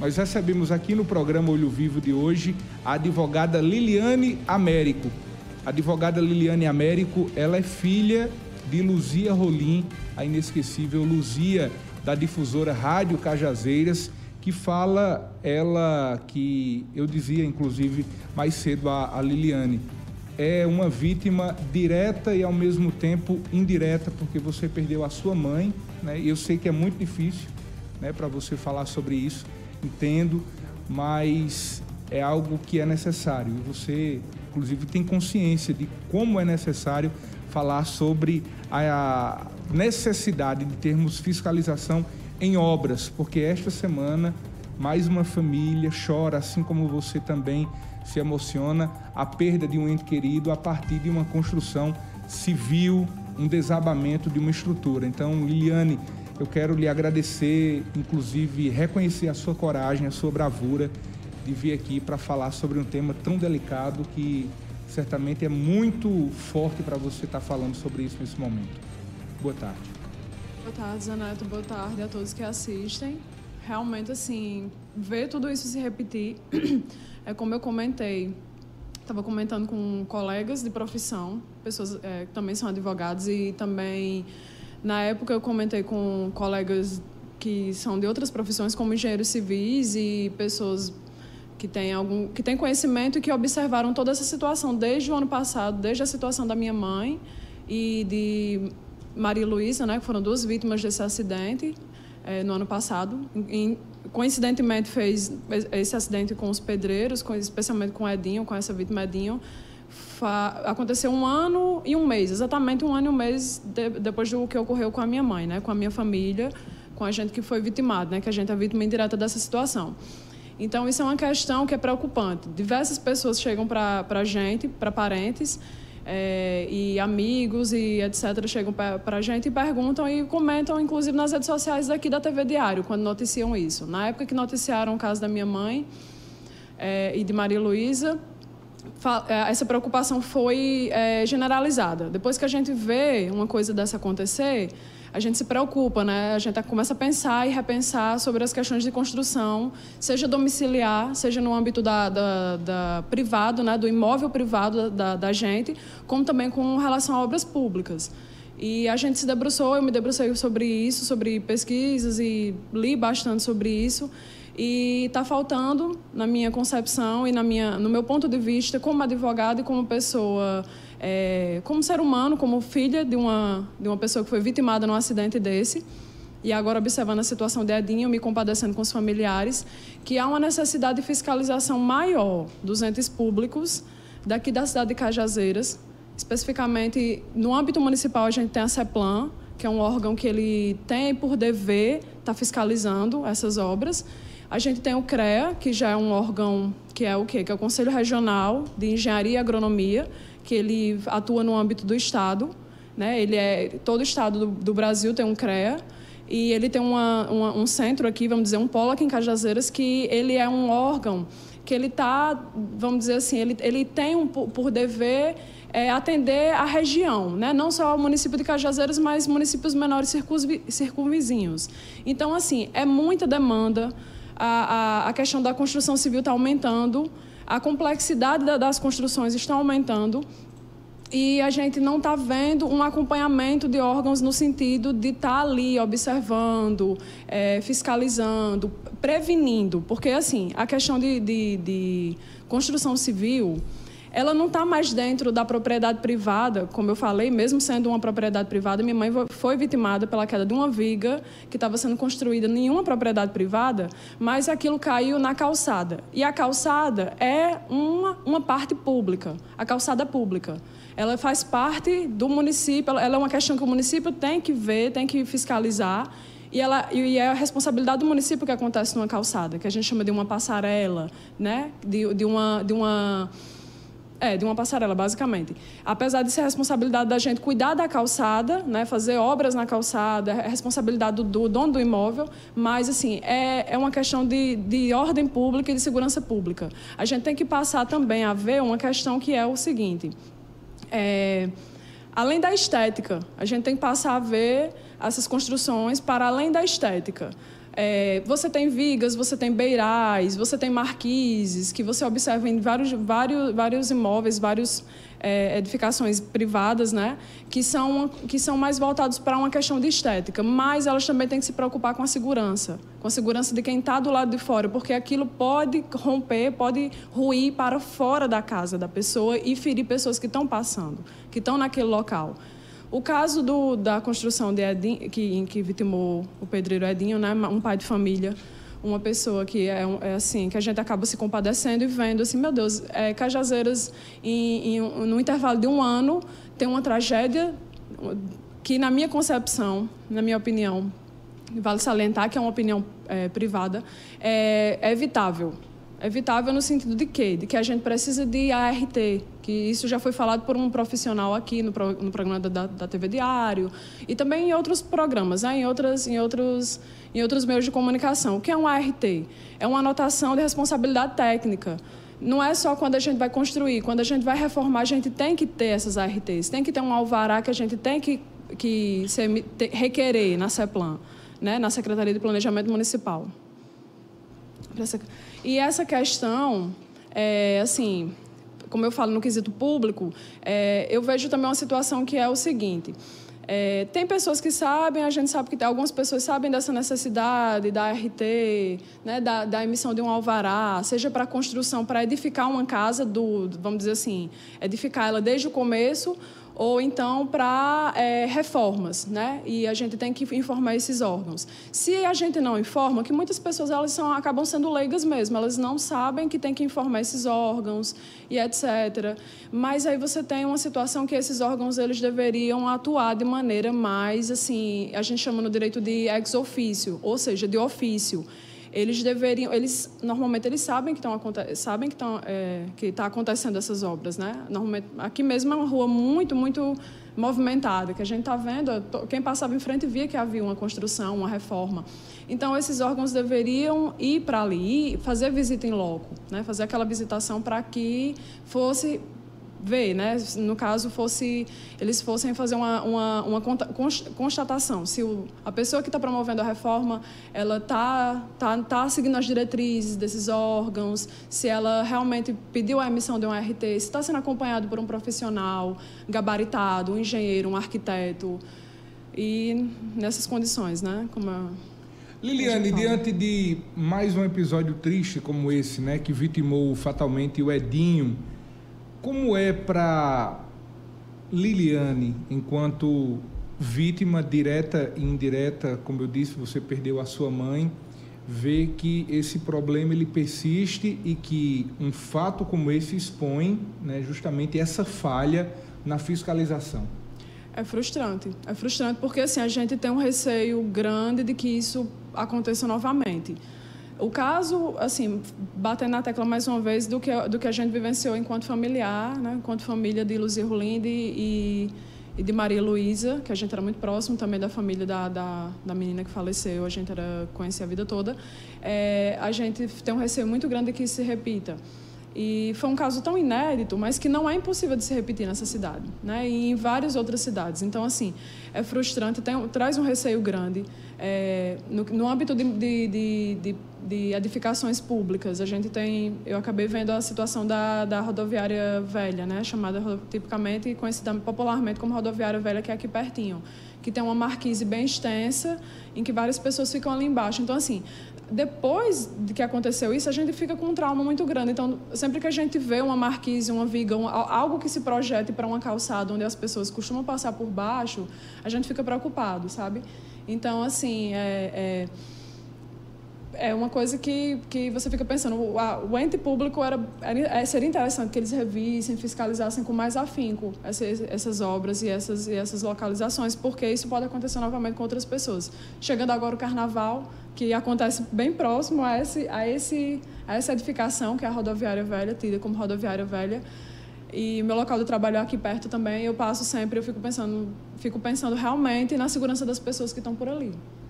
nós recebemos aqui no programa Olho Vivo de hoje a advogada Liliane Américo. A advogada Liliane Américo, ela é filha de Luzia Rolim, a inesquecível Luzia da difusora Rádio Cajazeiras, que fala ela que eu dizia inclusive mais cedo a, a Liliane é uma vítima direta e ao mesmo tempo indireta porque você perdeu a sua mãe, né? Eu sei que é muito difícil, né, para você falar sobre isso, entendo, mas é algo que é necessário. Você, inclusive, tem consciência de como é necessário falar sobre a necessidade de termos fiscalização em obras, porque esta semana mais uma família chora, assim como você também se emociona, a perda de um ente querido a partir de uma construção civil, um desabamento de uma estrutura. Então, Liliane, eu quero lhe agradecer, inclusive reconhecer a sua coragem, a sua bravura de vir aqui para falar sobre um tema tão delicado que certamente é muito forte para você estar tá falando sobre isso nesse momento. Boa tarde. Boa tarde, Zaneto. Boa tarde a todos que assistem. Realmente, assim, ver tudo isso se repetir, é como eu comentei. Estava comentando com colegas de profissão, pessoas é, que também são advogados e também na época eu comentei com colegas que são de outras profissões, como engenheiros civis e pessoas que têm algum que têm conhecimento e que observaram toda essa situação desde o ano passado, desde a situação da minha mãe e de Maria Luísa, né, que foram duas vítimas desse acidente é, no ano passado. Em, coincidentemente fez esse acidente com os pedreiros, com, especialmente com Edinho, com essa vítima Edinho, aconteceu um ano e um mês, exatamente um ano e um mês de, depois do que ocorreu com a minha mãe, né, com a minha família, com a gente que foi vitimado, né, que a gente é vítima indireta dessa situação. Então, isso é uma questão que é preocupante. Diversas pessoas chegam para a gente, para parentes, é, e amigos e etc. chegam para a gente e perguntam e comentam, inclusive nas redes sociais daqui da TV Diário, quando noticiam isso. Na época que noticiaram o caso da minha mãe é, e de Maria Luísa, essa preocupação foi é, generalizada. Depois que a gente vê uma coisa dessa acontecer, a gente se preocupa, né? A gente começa a pensar e repensar sobre as questões de construção, seja domiciliar, seja no âmbito da, da, da privado, né? Do imóvel privado da, da gente, como também com relação a obras públicas. E a gente se debruçou, eu me debrucei sobre isso, sobre pesquisas e li bastante sobre isso. E está faltando, na minha concepção e na minha, no meu ponto de vista, como advogada e como pessoa, é, como ser humano, como filha de uma, de uma pessoa que foi vitimada num acidente desse, e agora observando a situação de Edinho, me compadecendo com os familiares, que há uma necessidade de fiscalização maior dos entes públicos daqui da cidade de Cajazeiras, especificamente no âmbito municipal a gente tem a CEPLAN, que é um órgão que ele tem por dever estar tá fiscalizando essas obras, a gente tem o CREA, que já é um órgão que é o quê? Que é o Conselho Regional de Engenharia e Agronomia, que ele atua no âmbito do Estado. Né? Ele é, todo o Estado do, do Brasil tem um CREA. E ele tem uma, uma, um centro aqui, vamos dizer, um polo aqui em Cajazeiras, que ele é um órgão que ele está, vamos dizer assim, ele, ele tem um, por dever é, atender a região, né? não só o município de Cajazeiras, mas municípios menores circunvizinhos. Então, assim, é muita demanda a, a, a questão da construção civil está aumentando, a complexidade da, das construções está aumentando e a gente não está vendo um acompanhamento de órgãos no sentido de estar tá ali observando, é, fiscalizando, prevenindo, porque assim a questão de, de, de construção civil ela não está mais dentro da propriedade privada, como eu falei, mesmo sendo uma propriedade privada, minha mãe foi vitimada pela queda de uma viga que estava sendo construída em nenhuma propriedade privada, mas aquilo caiu na calçada. E a calçada é uma, uma parte pública, a calçada pública. Ela faz parte do município, ela é uma questão que o município tem que ver, tem que fiscalizar. E, ela, e é a responsabilidade do município que acontece numa calçada, que a gente chama de uma passarela, né? de, de uma. De uma é, de uma passarela, basicamente. Apesar de ser responsabilidade da gente cuidar da calçada, né, fazer obras na calçada, é responsabilidade do, do dono do imóvel, mas, assim, é, é uma questão de, de ordem pública e de segurança pública. A gente tem que passar também a ver uma questão que é o seguinte: é, além da estética, a gente tem que passar a ver essas construções para além da estética. É, você tem vigas, você tem beirais, você tem marquises, que você observa em vários, vários, vários imóveis, várias é, edificações privadas, né? que, são, que são mais voltados para uma questão de estética, mas elas também têm que se preocupar com a segurança, com a segurança de quem está do lado de fora, porque aquilo pode romper, pode ruir para fora da casa da pessoa e ferir pessoas que estão passando, que estão naquele local. O caso do, da construção de Edinho, que, em que vitimou o pedreiro Edinho, né, um pai de família, uma pessoa que é, é, assim, que a gente acaba se compadecendo e vendo assim, meu Deus, é, Cajazeiras, em, em, no intervalo de um ano, tem uma tragédia que, na minha concepção, na minha opinião, vale salientar que é uma opinião é, privada, é, é evitável Evitável no sentido de quê? De que a gente precisa de ART, que isso já foi falado por um profissional aqui no, pro, no programa da, da TV Diário e também em outros programas, né? em, outras, em, outros, em outros meios de comunicação. O que é um ART? É uma anotação de responsabilidade técnica. Não é só quando a gente vai construir, quando a gente vai reformar, a gente tem que ter essas ARTs, tem que ter um alvará que a gente tem que, que requerer na CEPLAN, né? na Secretaria de Planejamento Municipal. E essa questão, é, assim, como eu falo no quesito público, é, eu vejo também uma situação que é o seguinte. É, tem pessoas que sabem, a gente sabe que tem, algumas pessoas sabem dessa necessidade da RT, né, da, da emissão de um alvará, seja para construção, para edificar uma casa, do, vamos dizer assim, edificar ela desde o começo ou então para é, reformas, né? E a gente tem que informar esses órgãos. Se a gente não informa, que muitas pessoas elas são, acabam sendo leigas mesmo, elas não sabem que tem que informar esses órgãos e etc. Mas aí você tem uma situação que esses órgãos eles deveriam atuar de maneira mais assim, a gente chama no direito de ex officio, ou seja, de ofício eles deveriam, eles normalmente eles sabem que estão sabem que estão é, que está acontecendo essas obras, né? Normalmente aqui mesmo é uma rua muito muito movimentada que a gente está vendo, quem passava em frente via que havia uma construção, uma reforma. Então esses órgãos deveriam ir para ali, fazer visita em loco, né? Fazer aquela visitação para que fosse ver, né? No caso, fosse eles fossem fazer uma, uma, uma constatação se o, a pessoa que está promovendo a reforma ela está tá, tá seguindo as diretrizes desses órgãos, se ela realmente pediu a emissão de um RT, se está sendo acompanhado por um profissional gabaritado, um engenheiro, um arquiteto e nessas condições, né? Como a, Liliane, diante de mais um episódio triste como esse, né, que vitimou fatalmente o Edinho como é para Liliane, enquanto vítima direta e indireta, como eu disse, você perdeu a sua mãe, ver que esse problema ele persiste e que um fato como esse expõe né, justamente essa falha na fiscalização? É frustrante. É frustrante porque assim, a gente tem um receio grande de que isso aconteça novamente. O caso, assim, batendo na tecla mais uma vez do que, do que a gente vivenciou enquanto familiar, né? enquanto família de Luzia Rolinde e, e de Maria Luísa, que a gente era muito próximo também da família da, da, da menina que faleceu, a gente era conhecia a vida toda. É, a gente tem um receio muito grande de que isso se repita. E foi um caso tão inédito, mas que não é impossível de se repetir nessa cidade, né? E em várias outras cidades. Então, assim, é frustrante, tem, traz um receio grande. É, no, no âmbito de, de, de, de, edificações públicas, a gente tem, eu acabei vendo a situação da, da rodoviária velha, né? Chamada tipicamente e conhecida popularmente como rodoviária velha, que é aqui pertinho, que tem uma marquise bem extensa, em que várias pessoas ficam ali embaixo. Então, assim, depois de que aconteceu isso, a gente fica com um trauma muito grande. Então, sempre que a gente vê uma marquise, uma viga, um, algo que se projete para uma calçada onde as pessoas costumam passar por baixo, a gente fica preocupado, sabe? Então, assim, é, é, é uma coisa que, que você fica pensando. O, a, o ente público era, era, é, seria interessante que eles revissem, fiscalizassem com mais afinco essas, essas obras e essas, e essas localizações, porque isso pode acontecer novamente com outras pessoas. Chegando agora o carnaval, que acontece bem próximo a, esse, a, esse, a essa edificação, que é a rodoviária velha, tida como rodoviária velha. E meu local de trabalho é aqui perto também. Eu passo sempre, eu fico pensando, fico pensando realmente na segurança das pessoas que estão por ali.